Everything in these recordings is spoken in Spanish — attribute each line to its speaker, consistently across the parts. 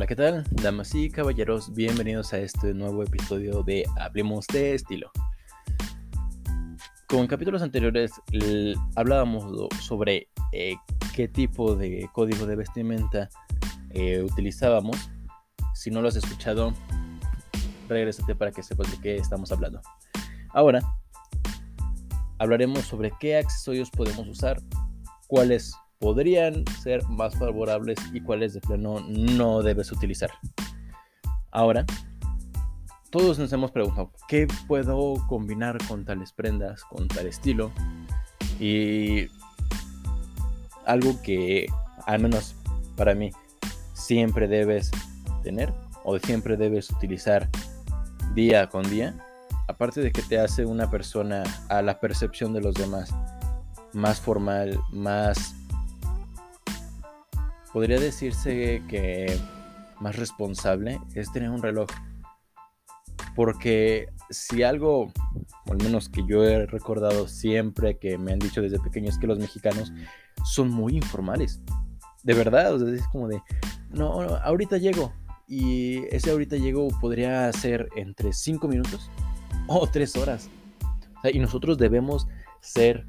Speaker 1: Hola, ¿qué tal? Damas y caballeros, bienvenidos a este nuevo episodio de Hablemos de Estilo. Con capítulos anteriores hablábamos sobre eh, qué tipo de código de vestimenta eh, utilizábamos. Si no lo has escuchado, regrésate para que sepas de qué estamos hablando. Ahora, hablaremos sobre qué accesorios podemos usar, cuáles podrían ser más favorables y cuáles de plano no debes utilizar. Ahora, todos nos hemos preguntado, ¿qué puedo combinar con tales prendas, con tal estilo? Y algo que, al menos para mí, siempre debes tener o siempre debes utilizar día con día, aparte de que te hace una persona a la percepción de los demás más formal, más podría decirse que más responsable es tener un reloj. Porque si algo, al menos que yo he recordado siempre que me han dicho desde pequeño, es que los mexicanos son muy informales. De verdad, o sea, es como de, no, ahorita llego. Y ese ahorita llego podría ser entre 5 minutos o 3 horas. y nosotros debemos ser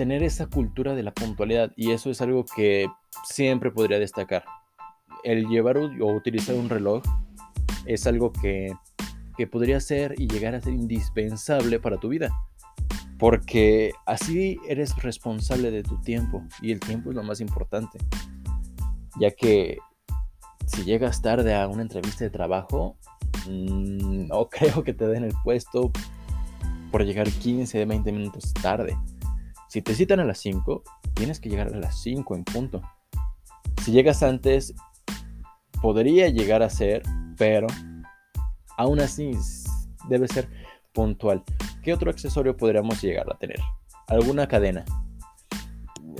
Speaker 1: tener esa cultura de la puntualidad y eso es algo que siempre podría destacar. El llevar o utilizar un reloj es algo que, que podría ser y llegar a ser indispensable para tu vida. Porque así eres responsable de tu tiempo y el tiempo es lo más importante. Ya que si llegas tarde a una entrevista de trabajo, mm, no creo que te den el puesto por llegar 15, 20 minutos tarde. Si te citan a las 5, tienes que llegar a las 5 en punto. Si llegas antes, podría llegar a ser, pero aún así debe ser puntual. ¿Qué otro accesorio podríamos llegar a tener? ¿Alguna cadena?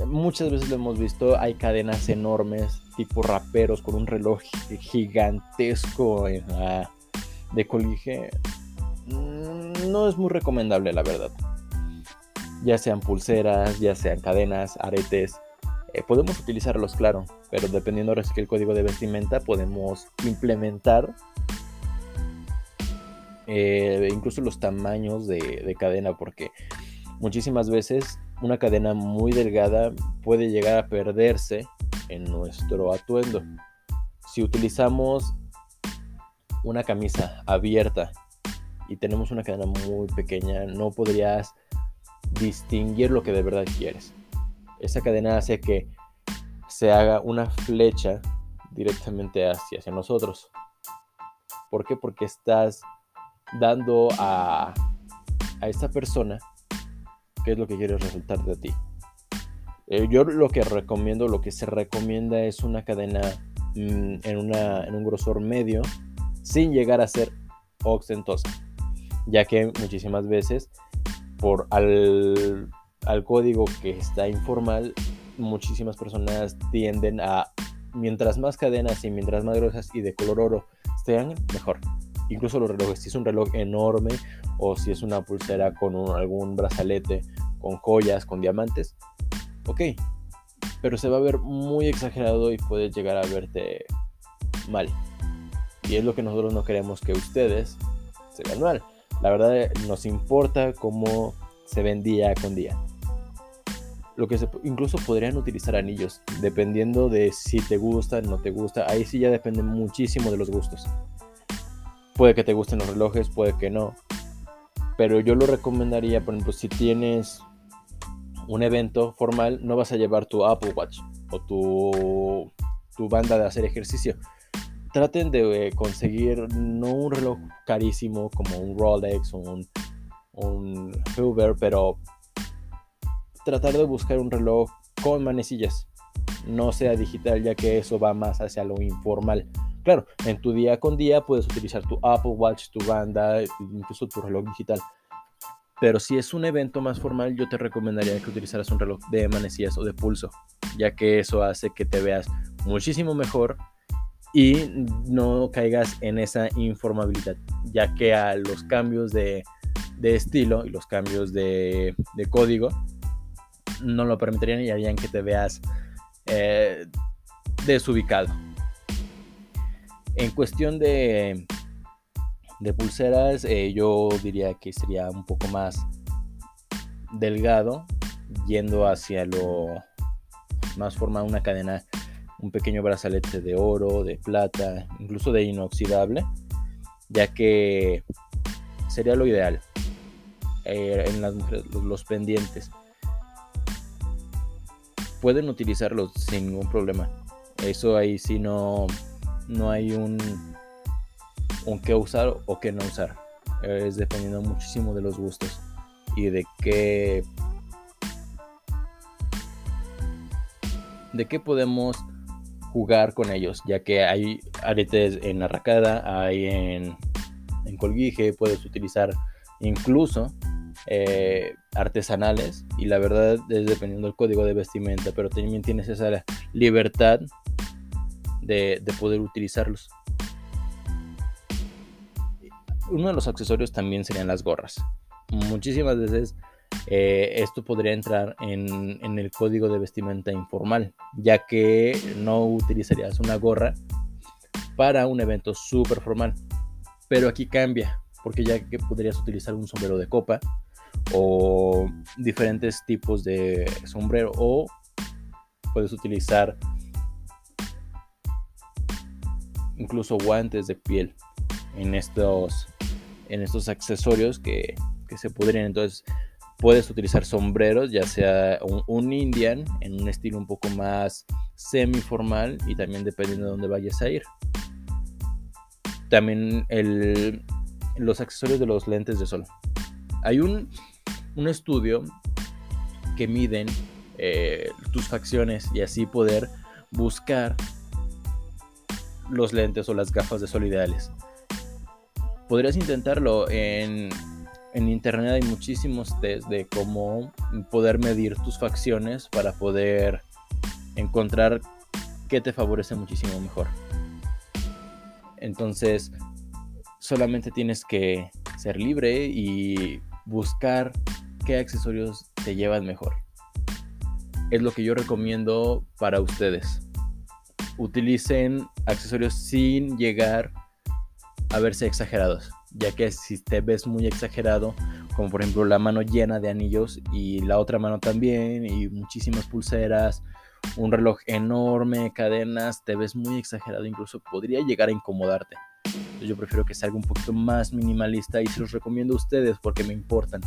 Speaker 1: Muchas veces lo hemos visto, hay cadenas enormes, tipo raperos, con un reloj gigantesco de colige. Mm, no es muy recomendable, la verdad ya sean pulseras, ya sean cadenas, aretes. Eh, podemos utilizarlos, claro, pero dependiendo ahora que el código de vestimenta, podemos implementar eh, incluso los tamaños de, cadena, porque muchísimas veces una cadena muy delgada puede llegar a perderse en nuestro atuendo. Si utilizamos una camisa abierta y tenemos una cadena muy pequeña, no podrías distinguir lo que de verdad quieres. Esa cadena hace que se haga una flecha directamente hacia, hacia nosotros. ¿Por qué? Porque estás dando a, a esta persona qué es lo que quieres resultar de ti. Eh, yo lo que recomiendo, lo que se recomienda es una cadena mm, en, una, en un grosor medio sin llegar a ser ostentosa, ya que muchísimas veces por al, código que está informal, muchísimas personas tienden a, mientras más cadenas y mientras más gruesas y de color oro sean, mejor. Incluso los relojes, si es un reloj enorme o si es una pulsera con algún brazalete, con joyas, con diamantes, ok. Pero se va a ver muy exagerado y puede llegar a verte mal. Y es lo que nosotros no queremos que ustedes se vean mal. La verdad nos importa cómo se ven día con día. Lo que incluso podrían utilizar anillos, dependiendo de si te gusta, no te gusta. Ahí sí ya depende muchísimo de los gustos. Puede que te gusten los relojes, puede que no. Pero yo lo recomendaría, por ejemplo, si tienes un evento formal, no vas a llevar tu Apple Watch o tu, tu banda de hacer ejercicio traten de eh, conseguir no un reloj carísimo como un Rolex o un, un Hoover, pero tratar de buscar un reloj con manecillas, no sea digital, ya que eso va más hacia lo informal. Claro, en tu día con día puedes utilizar tu Apple Watch, tu banda, incluso tu reloj digital. Pero si es un evento más formal, yo te recomendaría que utilizaras un reloj de manecillas o de pulso, ya que eso hace que te veas muchísimo mejor y no caigas en esa informabilidad, ya que a los cambios de, estilo y los cambios de, código no lo permitirían y harían que te veas eh, desubicado. En cuestión de, de pulseras, eh, yo diría que sería un poco más delgado, yendo hacia lo más forma una cadena, un pequeño brazalete de oro, de plata, incluso de inoxidable, ya que sería lo ideal eh, en las mujeres, los, pendientes. Pueden utilizarlos sin ningún problema. Eso ahí sí no, no hay un, un qué usar o qué no usar. Es dependiendo muchísimo de los gustos y de qué de qué podemos jugar con ellos, ya que hay aretes en arracada, hay en, en colguije, puedes utilizar incluso eh, artesanales y la verdad es dependiendo del código de vestimenta, pero también tienes esa libertad de, de poder utilizarlos. Uno de los accesorios también serían las gorras. Muchísimas veces eh, esto podría entrar en, el código de vestimenta informal, ya que no utilizarías una gorra para un evento súper formal. Pero aquí cambia, porque ya que podrías utilizar un sombrero de copa o diferentes tipos de sombrero o puedes utilizar incluso guantes de piel en estos en estos accesorios que, que se podrían entonces puedes utilizar sombreros ya sea un, un, indian en un estilo un poco más semi formal y también dependiendo de dónde vayas a ir también el, los accesorios de los lentes de sol. Hay un, un estudio que miden eh, tus facciones y así poder buscar los lentes o las gafas de sol ideales. Podrías intentarlo en, en internet hay muchísimos test de cómo poder medir tus facciones para poder encontrar qué te favorece muchísimo mejor. Entonces, solamente tienes que ser libre y buscar qué accesorios te llevan mejor. Es lo que yo recomiendo para ustedes. Utilicen accesorios sin llegar a verse exagerados, ya que si te ves muy exagerado, como por ejemplo la mano llena de anillos y la otra mano también, y muchísimas pulseras, un reloj enorme, cadenas, te ves muy exagerado, incluso podría llegar a incomodarte. yo prefiero que salga un poquito más minimalista y se los recomiendo a ustedes porque me importan.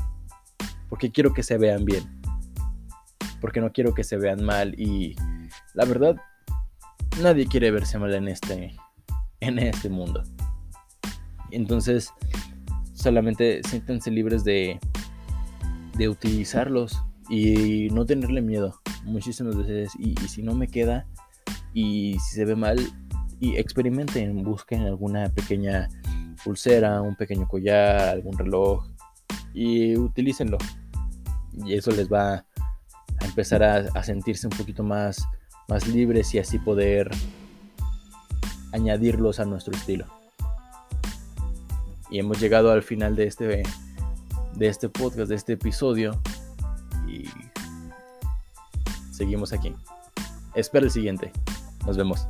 Speaker 1: Porque quiero que se vean bien. Porque no quiero que se vean mal y la verdad nadie quiere verse mal en este en este mundo. Entonces, solamente siéntense libres de de utilizarlos y no tenerle miedo muchísimas veces y, si no me queda y si se ve mal y experimenten, busquen alguna pequeña pulsera, un pequeño collar, algún reloj y utilícenlo y eso les va a empezar a, sentirse un poquito más, más libres y así poder añadirlos a nuestro estilo. Y hemos llegado al final de este, de este podcast, de este episodio. Y seguimos aquí. Espera el siguiente. Nos vemos.